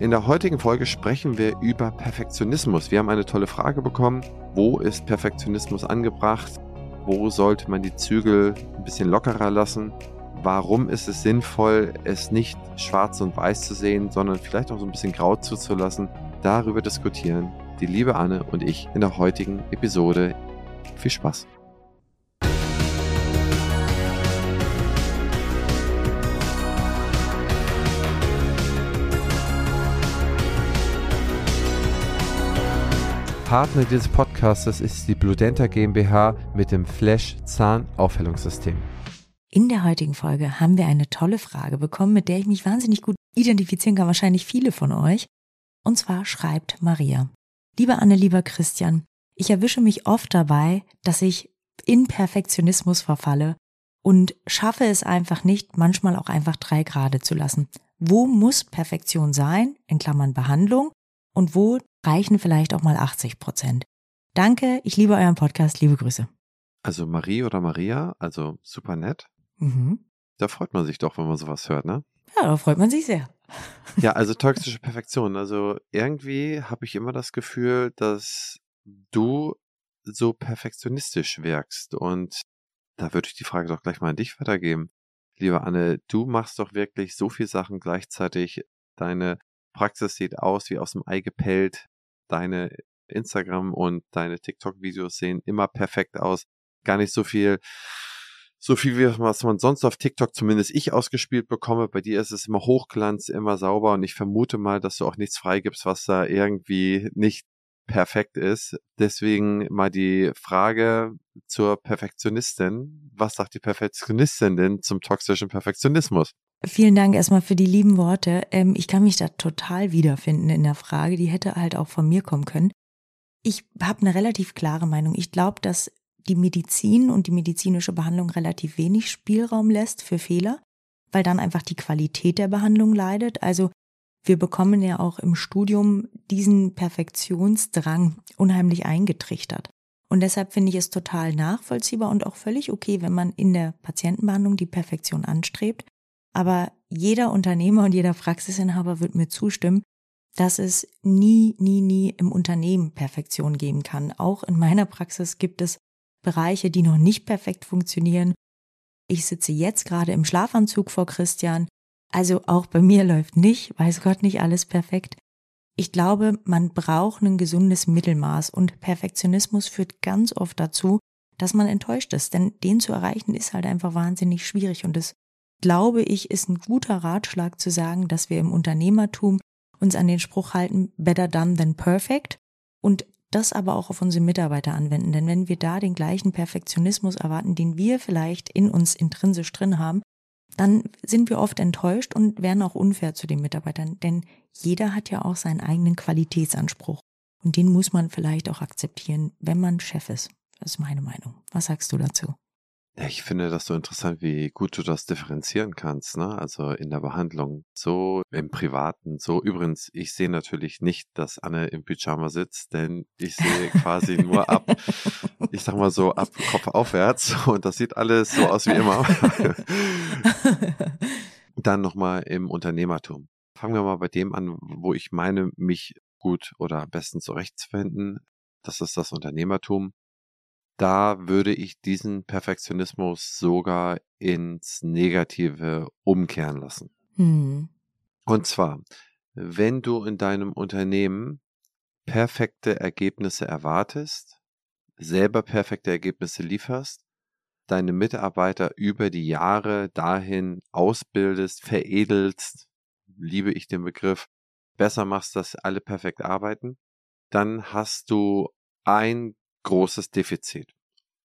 In der heutigen Folge sprechen wir über Perfektionismus. Wir haben eine tolle Frage bekommen. Wo ist Perfektionismus angebracht? Wo sollte man die Zügel ein bisschen lockerer lassen? Warum ist es sinnvoll, es nicht schwarz und weiß zu sehen, sondern vielleicht auch so ein bisschen grau zuzulassen? Darüber diskutieren die liebe Anne und ich in der heutigen Episode. Viel Spaß! Partner dieses Podcastes ist die Bludenta GmbH mit dem Flash Zahnaufhellungssystem. In der heutigen Folge haben wir eine tolle Frage bekommen, mit der ich mich wahnsinnig gut identifizieren kann, wahrscheinlich viele von euch. Und zwar schreibt Maria. Lieber Anne, lieber Christian, ich erwische mich oft dabei, dass ich in Perfektionismus verfalle und schaffe es einfach nicht, manchmal auch einfach drei Grade zu lassen. Wo muss Perfektion sein, in Klammern Behandlung, und wo reichen vielleicht auch mal 80 Prozent. Danke, ich liebe euren Podcast, liebe Grüße. Also Marie oder Maria, also super nett. Mhm. Da freut man sich doch, wenn man sowas hört, ne? Ja, da freut man sich sehr. Ja, also toxische Perfektion. Also irgendwie habe ich immer das Gefühl, dass du so perfektionistisch wirkst. Und da würde ich die Frage doch gleich mal an dich weitergeben. Liebe Anne, du machst doch wirklich so viel Sachen gleichzeitig. Deine Praxis sieht aus wie aus dem Ei gepellt. Deine Instagram und deine TikTok-Videos sehen immer perfekt aus. Gar nicht so viel, so viel wie was man sonst auf TikTok zumindest ich ausgespielt bekomme. Bei dir ist es immer Hochglanz, immer sauber und ich vermute mal, dass du auch nichts freigibst, was da irgendwie nicht perfekt ist. Deswegen mal die Frage zur Perfektionistin. Was sagt die Perfektionistin denn zum toxischen Perfektionismus? Vielen Dank erstmal für die lieben Worte. Ähm, ich kann mich da total wiederfinden in der Frage. Die hätte halt auch von mir kommen können. Ich habe eine relativ klare Meinung. Ich glaube, dass die Medizin und die medizinische Behandlung relativ wenig Spielraum lässt für Fehler, weil dann einfach die Qualität der Behandlung leidet. Also wir bekommen ja auch im Studium diesen Perfektionsdrang unheimlich eingetrichtert. Und deshalb finde ich es total nachvollziehbar und auch völlig okay, wenn man in der Patientenbehandlung die Perfektion anstrebt. Aber jeder Unternehmer und jeder Praxisinhaber wird mir zustimmen, dass es nie, nie, nie im Unternehmen Perfektion geben kann. Auch in meiner Praxis gibt es Bereiche, die noch nicht perfekt funktionieren. Ich sitze jetzt gerade im Schlafanzug vor Christian. Also auch bei mir läuft nicht, weiß Gott, nicht alles perfekt. Ich glaube, man braucht ein gesundes Mittelmaß und Perfektionismus führt ganz oft dazu, dass man enttäuscht ist, denn den zu erreichen ist halt einfach wahnsinnig schwierig und es glaube ich, ist ein guter Ratschlag zu sagen, dass wir im Unternehmertum uns an den Spruch halten, better done than perfect und das aber auch auf unsere Mitarbeiter anwenden. Denn wenn wir da den gleichen Perfektionismus erwarten, den wir vielleicht in uns intrinsisch drin haben, dann sind wir oft enttäuscht und werden auch unfair zu den Mitarbeitern. Denn jeder hat ja auch seinen eigenen Qualitätsanspruch. Und den muss man vielleicht auch akzeptieren, wenn man Chef ist. Das ist meine Meinung. Was sagst du dazu? Ich finde das so interessant, wie gut du das differenzieren kannst, ne? Also in der Behandlung, so im Privaten, so übrigens, ich sehe natürlich nicht, dass Anne im Pyjama sitzt, denn ich sehe quasi nur ab, ich sag mal so, ab Kopf aufwärts und das sieht alles so aus wie immer. Dann nochmal im Unternehmertum. Fangen wir mal bei dem an, wo ich meine, mich gut oder am besten zurechtzufinden. Das ist das Unternehmertum da würde ich diesen Perfektionismus sogar ins Negative umkehren lassen. Mhm. Und zwar, wenn du in deinem Unternehmen perfekte Ergebnisse erwartest, selber perfekte Ergebnisse lieferst, deine Mitarbeiter über die Jahre dahin ausbildest, veredelst, liebe ich den Begriff, besser machst, dass alle perfekt arbeiten, dann hast du ein großes Defizit.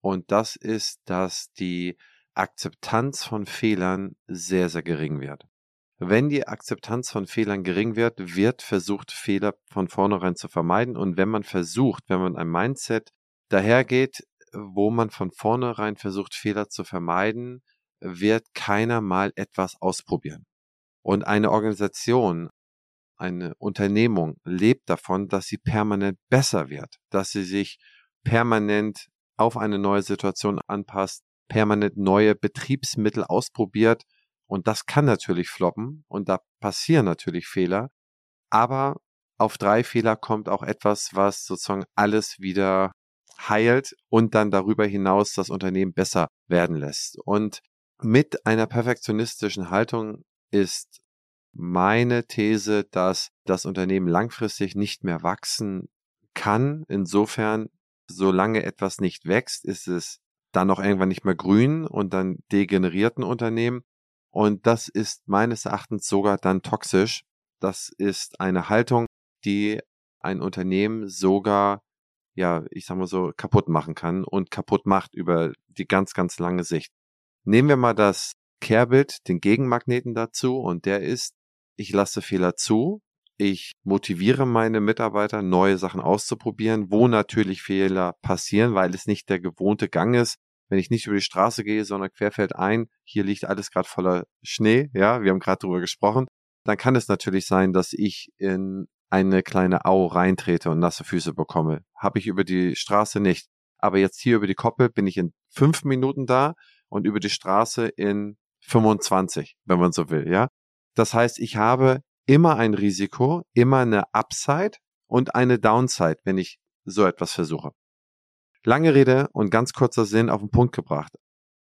Und das ist, dass die Akzeptanz von Fehlern sehr, sehr gering wird. Wenn die Akzeptanz von Fehlern gering wird, wird versucht, Fehler von vornherein zu vermeiden. Und wenn man versucht, wenn man ein Mindset dahergeht, wo man von vornherein versucht, Fehler zu vermeiden, wird keiner mal etwas ausprobieren. Und eine Organisation, eine Unternehmung lebt davon, dass sie permanent besser wird, dass sie sich permanent auf eine neue Situation anpasst, permanent neue Betriebsmittel ausprobiert. Und das kann natürlich floppen und da passieren natürlich Fehler. Aber auf drei Fehler kommt auch etwas, was sozusagen alles wieder heilt und dann darüber hinaus das Unternehmen besser werden lässt. Und mit einer perfektionistischen Haltung ist meine These, dass das Unternehmen langfristig nicht mehr wachsen kann. Insofern, solange etwas nicht wächst, ist es dann auch irgendwann nicht mehr grün und dann degenerierten Unternehmen. Und das ist meines Erachtens sogar dann toxisch. Das ist eine Haltung, die ein Unternehmen sogar, ja, ich sag mal so, kaputt machen kann und kaputt macht über die ganz, ganz lange Sicht. Nehmen wir mal das Kehrbild, den Gegenmagneten dazu und der ist, ich lasse Fehler zu, ich motiviere meine Mitarbeiter, neue Sachen auszuprobieren, wo natürlich Fehler passieren, weil es nicht der gewohnte Gang ist. Wenn ich nicht über die Straße gehe, sondern querfeld ein, hier liegt alles gerade voller Schnee, ja, wir haben gerade drüber gesprochen, dann kann es natürlich sein, dass ich in eine kleine Au reintrete und nasse Füße bekomme. Habe ich über die Straße nicht. Aber jetzt hier über die Koppel bin ich in fünf Minuten da und über die Straße in 25, wenn man so will, ja. Das heißt, ich habe immer ein Risiko, immer eine Upside und eine Downside, wenn ich so etwas versuche. Lange Rede und ganz kurzer Sinn auf den Punkt gebracht.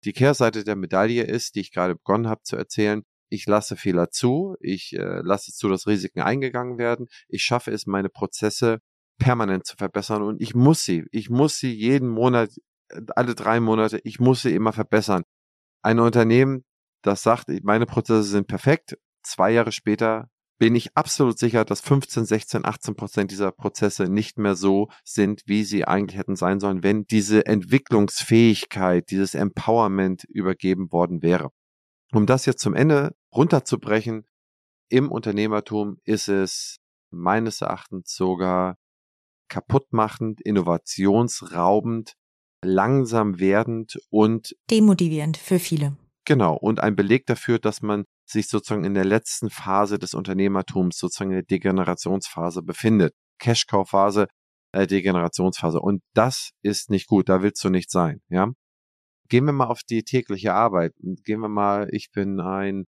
Die Kehrseite der Medaille ist, die ich gerade begonnen habe zu erzählen, ich lasse Fehler zu, ich äh, lasse zu, dass Risiken eingegangen werden, ich schaffe es, meine Prozesse permanent zu verbessern und ich muss sie, ich muss sie jeden Monat, alle drei Monate, ich muss sie immer verbessern. Ein Unternehmen, das sagt, meine Prozesse sind perfekt, zwei Jahre später bin ich absolut sicher, dass 15, 16, 18 Prozent dieser Prozesse nicht mehr so sind, wie sie eigentlich hätten sein sollen, wenn diese Entwicklungsfähigkeit, dieses Empowerment übergeben worden wäre. Um das jetzt zum Ende runterzubrechen, im Unternehmertum ist es meines Erachtens sogar kaputtmachend, innovationsraubend, langsam werdend und demotivierend für viele. Genau, und ein Beleg dafür, dass man sich sozusagen in der letzten Phase des Unternehmertums, sozusagen in der Degenerationsphase befindet. Cash-Cow-Phase, äh, Degenerationsphase. Und das ist nicht gut, da willst du nicht sein, ja. Gehen wir mal auf die tägliche Arbeit. Gehen wir mal, ich bin ein,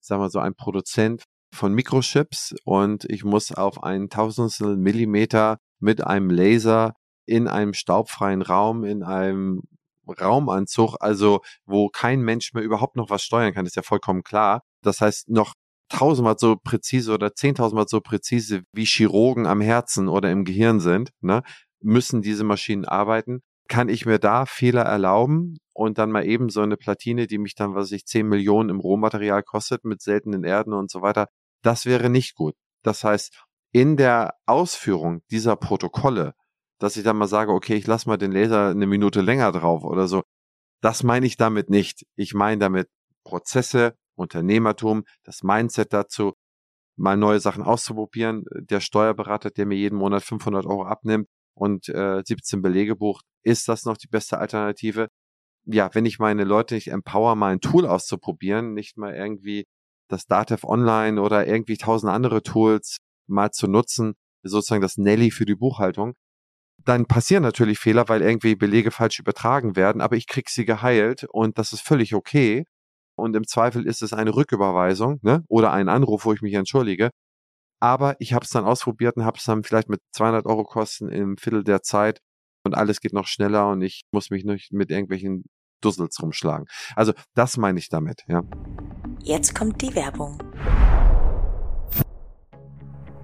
sagen wir so, ein Produzent von Mikrochips und ich muss auf einen Tausendstel Millimeter mit einem Laser in einem staubfreien Raum, in einem Raumanzug, also wo kein Mensch mehr überhaupt noch was steuern kann, ist ja vollkommen klar. Das heißt, noch tausendmal so präzise oder zehntausendmal so präzise wie Chirurgen am Herzen oder im Gehirn sind, ne, müssen diese Maschinen arbeiten. Kann ich mir da Fehler erlauben und dann mal eben so eine Platine, die mich dann, was ich, zehn Millionen im Rohmaterial kostet mit seltenen Erden und so weiter, das wäre nicht gut. Das heißt, in der Ausführung dieser Protokolle, dass ich dann mal sage, okay, ich lasse mal den Laser eine Minute länger drauf oder so, das meine ich damit nicht. Ich meine damit Prozesse, Unternehmertum, das Mindset dazu, mal neue Sachen auszuprobieren. Der Steuerberater, der mir jeden Monat 500 Euro abnimmt und äh, 17 Belege bucht, ist das noch die beste Alternative? Ja, wenn ich meine Leute nicht empower, mal ein Tool auszuprobieren, nicht mal irgendwie das Datev Online oder irgendwie tausend andere Tools mal zu nutzen, sozusagen das Nelly für die Buchhaltung, dann passieren natürlich Fehler, weil irgendwie Belege falsch übertragen werden, aber ich krieg sie geheilt und das ist völlig okay und im Zweifel ist es eine Rücküberweisung ne? oder ein Anruf, wo ich mich entschuldige. Aber ich habe es dann ausprobiert und habe es dann vielleicht mit 200 Euro Kosten im Viertel der Zeit und alles geht noch schneller und ich muss mich nicht mit irgendwelchen Dussels rumschlagen. Also das meine ich damit, ja. Jetzt kommt die Werbung.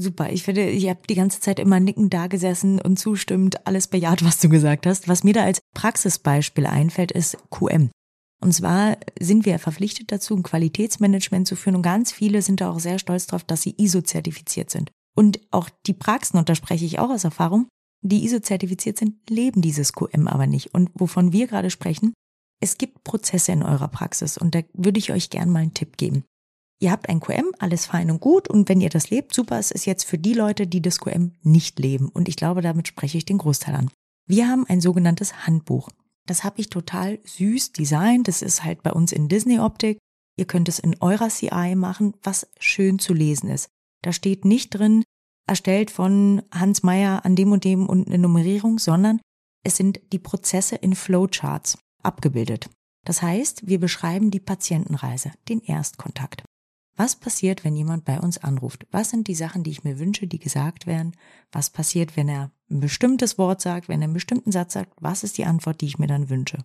Super. Ich finde, ich habe die ganze Zeit immer nickend da gesessen und zustimmt alles bejaht, was du gesagt hast. Was mir da als Praxisbeispiel einfällt, ist QM. Und zwar sind wir verpflichtet dazu, ein Qualitätsmanagement zu führen und ganz viele sind da auch sehr stolz darauf, dass sie ISO-zertifiziert sind. Und auch die Praxen, und da spreche ich auch aus Erfahrung, die ISO-zertifiziert sind, leben dieses QM aber nicht. Und wovon wir gerade sprechen, es gibt Prozesse in eurer Praxis und da würde ich euch gern mal einen Tipp geben. Ihr habt ein QM, alles fein und gut und wenn ihr das lebt, super, es ist jetzt für die Leute, die das QM nicht leben und ich glaube, damit spreche ich den Großteil an. Wir haben ein sogenanntes Handbuch. Das habe ich total süß designt, das ist halt bei uns in Disney Optik. Ihr könnt es in eurer CI machen, was schön zu lesen ist. Da steht nicht drin, erstellt von Hans Meyer an dem und dem und eine Nummerierung, sondern es sind die Prozesse in Flowcharts abgebildet. Das heißt, wir beschreiben die Patientenreise, den Erstkontakt. Was passiert, wenn jemand bei uns anruft? Was sind die Sachen, die ich mir wünsche, die gesagt werden? Was passiert, wenn er ein bestimmtes Wort sagt, wenn er einen bestimmten Satz sagt? Was ist die Antwort, die ich mir dann wünsche?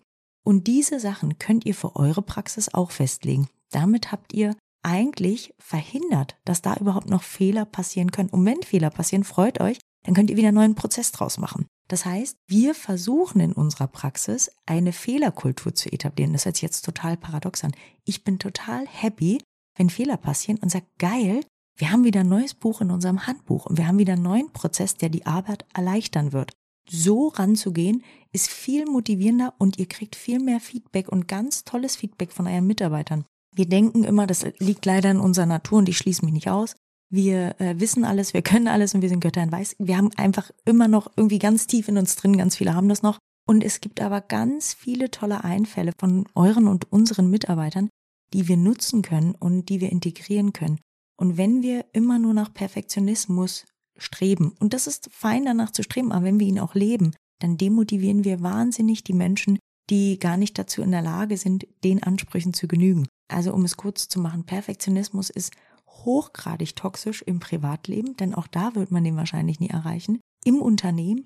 Und diese Sachen könnt ihr für eure Praxis auch festlegen. Damit habt ihr eigentlich verhindert, dass da überhaupt noch Fehler passieren können. Und wenn Fehler passieren, freut euch, dann könnt ihr wieder einen neuen Prozess draus machen. Das heißt, wir versuchen in unserer Praxis eine Fehlerkultur zu etablieren. Das hört sich jetzt total paradox an. Ich bin total happy, wenn Fehler passieren und sage, geil, wir haben wieder ein neues Buch in unserem Handbuch und wir haben wieder einen neuen Prozess, der die Arbeit erleichtern wird. So ranzugehen, ist viel motivierender und ihr kriegt viel mehr Feedback und ganz tolles Feedback von euren Mitarbeitern. Wir denken immer, das liegt leider in unserer Natur und ich schließe mich nicht aus. Wir äh, wissen alles, wir können alles und wir sind Götter in Weiß. Wir haben einfach immer noch irgendwie ganz tief in uns drin, ganz viele haben das noch. Und es gibt aber ganz viele tolle Einfälle von euren und unseren Mitarbeitern, die wir nutzen können und die wir integrieren können. Und wenn wir immer nur nach Perfektionismus streben, und das ist fein danach zu streben, aber wenn wir ihn auch leben, dann demotivieren wir wahnsinnig die Menschen, die gar nicht dazu in der Lage sind, den Ansprüchen zu genügen. Also um es kurz zu machen, Perfektionismus ist hochgradig toxisch im Privatleben, denn auch da wird man den wahrscheinlich nie erreichen. Im Unternehmen,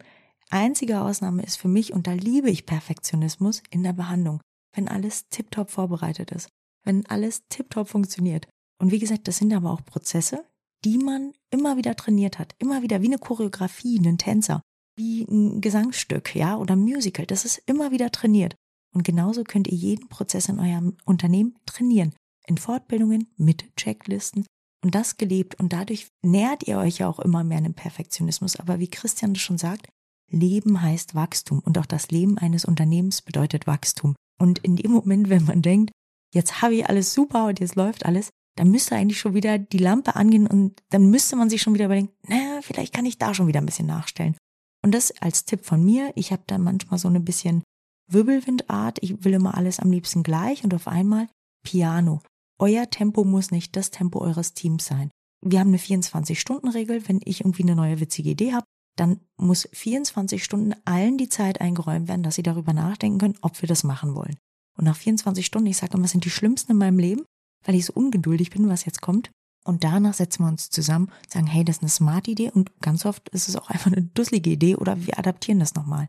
einzige Ausnahme ist für mich, und da liebe ich Perfektionismus, in der Behandlung, wenn alles tiptop vorbereitet ist, wenn alles tiptop funktioniert. Und wie gesagt, das sind aber auch Prozesse, die man immer wieder trainiert hat, immer wieder wie eine Choreografie, einen Tänzer, wie ein Gesangsstück, ja, oder ein Musical. Das ist immer wieder trainiert. Und genauso könnt ihr jeden Prozess in eurem Unternehmen trainieren. In Fortbildungen, mit Checklisten und das gelebt. Und dadurch nährt ihr euch ja auch immer mehr einem Perfektionismus. Aber wie Christian schon sagt, Leben heißt Wachstum. Und auch das Leben eines Unternehmens bedeutet Wachstum. Und in dem Moment, wenn man denkt, jetzt habe ich alles super und jetzt läuft alles, dann müsste eigentlich schon wieder die Lampe angehen und dann müsste man sich schon wieder überlegen, naja, vielleicht kann ich da schon wieder ein bisschen nachstellen. Und das als Tipp von mir, ich habe da manchmal so eine bisschen Wirbelwindart, ich will immer alles am liebsten gleich und auf einmal Piano. Euer Tempo muss nicht das Tempo eures Teams sein. Wir haben eine 24-Stunden-Regel. Wenn ich irgendwie eine neue witzige Idee habe, dann muss 24 Stunden allen die Zeit eingeräumt werden, dass sie darüber nachdenken können, ob wir das machen wollen. Und nach 24 Stunden, ich sage immer, sind die schlimmsten in meinem Leben, weil ich so ungeduldig bin, was jetzt kommt. Und danach setzen wir uns zusammen, sagen, hey, das ist eine smart Idee und ganz oft ist es auch einfach eine dusselige Idee oder wir adaptieren das nochmal.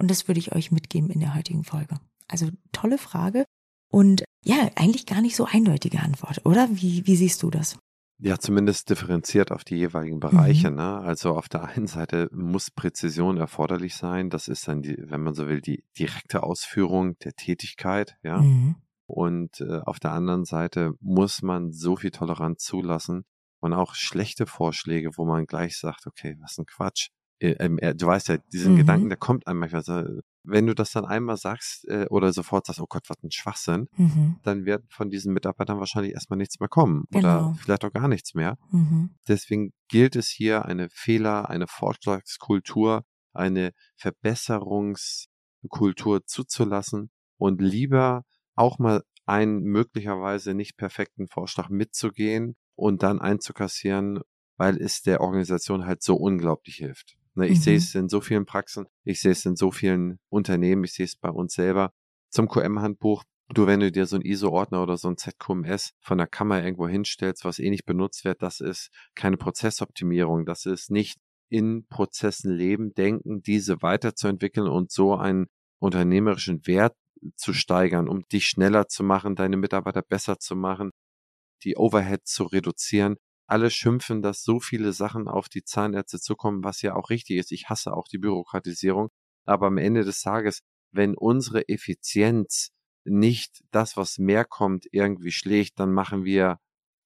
Und das würde ich euch mitgeben in der heutigen Folge. Also tolle Frage und ja, eigentlich gar nicht so eindeutige Antwort, oder? Wie, wie siehst du das? Ja, zumindest differenziert auf die jeweiligen Bereiche. Mhm. Ne? Also auf der einen Seite muss Präzision erforderlich sein. Das ist dann, die, wenn man so will, die direkte Ausführung der Tätigkeit. Ja. Mhm. Und äh, auf der anderen Seite muss man so viel Toleranz zulassen und auch schlechte Vorschläge, wo man gleich sagt, okay, was ein Quatsch. Äh, ähm, äh, du weißt ja, diesen mhm. Gedanken, der kommt einem manchmal so, wenn du das dann einmal sagst äh, oder sofort sagst, oh Gott, was ein Schwachsinn, mhm. dann wird von diesen Mitarbeitern wahrscheinlich erstmal nichts mehr kommen genau. oder vielleicht auch gar nichts mehr. Mhm. Deswegen gilt es hier, eine Fehler, eine Vorschlagskultur, eine Verbesserungskultur zuzulassen und lieber auch mal einen möglicherweise nicht perfekten Vorschlag mitzugehen und dann einzukassieren, weil es der Organisation halt so unglaublich hilft. Ne, ich mhm. sehe es in so vielen Praxen, ich sehe es in so vielen Unternehmen, ich sehe es bei uns selber. Zum QM-Handbuch, du, wenn du dir so ein ISO-Ordner oder so ein ZQMS von der Kammer irgendwo hinstellst, was eh nicht benutzt wird, das ist keine Prozessoptimierung, das ist nicht in Prozessen leben, denken, diese weiterzuentwickeln und so einen unternehmerischen Wert zu steigern, um dich schneller zu machen, deine Mitarbeiter besser zu machen, die Overhead zu reduzieren alle schimpfen, dass so viele Sachen auf die Zahnärzte zukommen, was ja auch richtig ist. Ich hasse auch die Bürokratisierung. Aber am Ende des Tages, wenn unsere Effizienz nicht das, was mehr kommt, irgendwie schlägt, dann machen wir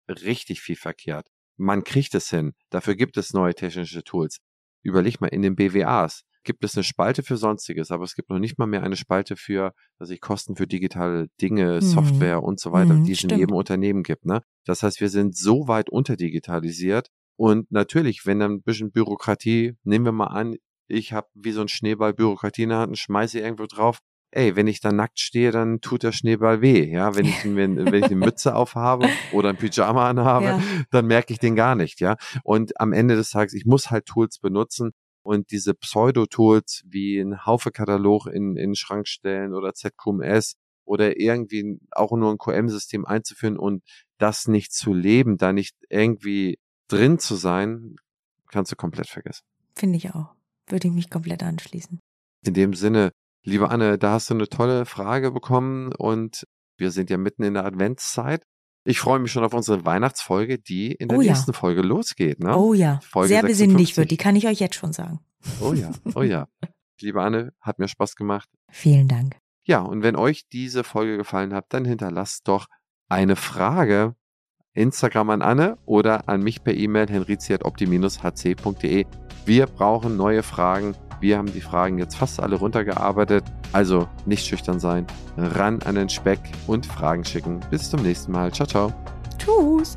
richtig viel verkehrt. Man kriegt es hin. Dafür gibt es neue technische Tools. Überleg mal, in den BWAs gibt es eine Spalte für Sonstiges, aber es gibt noch nicht mal mehr eine Spalte für, dass ich Kosten für digitale Dinge, mhm. Software und so weiter, mhm, die es in jedem Unternehmen gibt. Ne? Das heißt, wir sind so weit unterdigitalisiert und natürlich, wenn dann ein bisschen Bürokratie, nehmen wir mal an, ich habe wie so ein Schneeball Bürokratie in der Hand und schmeiße irgendwo drauf. Ey, wenn ich da nackt stehe, dann tut der Schneeball weh. Ja, wenn ich, wenn, wenn ich eine Mütze aufhabe oder ein Pyjama anhabe, ja. dann merke ich den gar nicht. Ja, und am Ende des Tages, ich muss halt Tools benutzen und diese Pseudo-Tools wie ein Haufe-Katalog in, in den Schrank stellen oder ZQMS oder irgendwie auch nur ein QM-System einzuführen und das nicht zu leben, da nicht irgendwie drin zu sein, kannst du komplett vergessen. Finde ich auch würde ich mich komplett anschließen. In dem Sinne, liebe Anne, da hast du eine tolle Frage bekommen und wir sind ja mitten in der Adventszeit. Ich freue mich schon auf unsere Weihnachtsfolge, die in der oh nächsten ja. Folge losgeht. Ne? Oh ja, Folge sehr 56. besinnlich wird, die kann ich euch jetzt schon sagen. Oh ja, oh ja. Liebe Anne, hat mir Spaß gemacht. Vielen Dank. Ja, und wenn euch diese Folge gefallen hat, dann hinterlasst doch eine Frage Instagram an Anne oder an mich per E-Mail henrizi.opti-hc.de. Wir brauchen neue Fragen. Wir haben die Fragen jetzt fast alle runtergearbeitet. Also nicht schüchtern sein, ran an den Speck und Fragen schicken. Bis zum nächsten Mal. Ciao, ciao. Tschüss.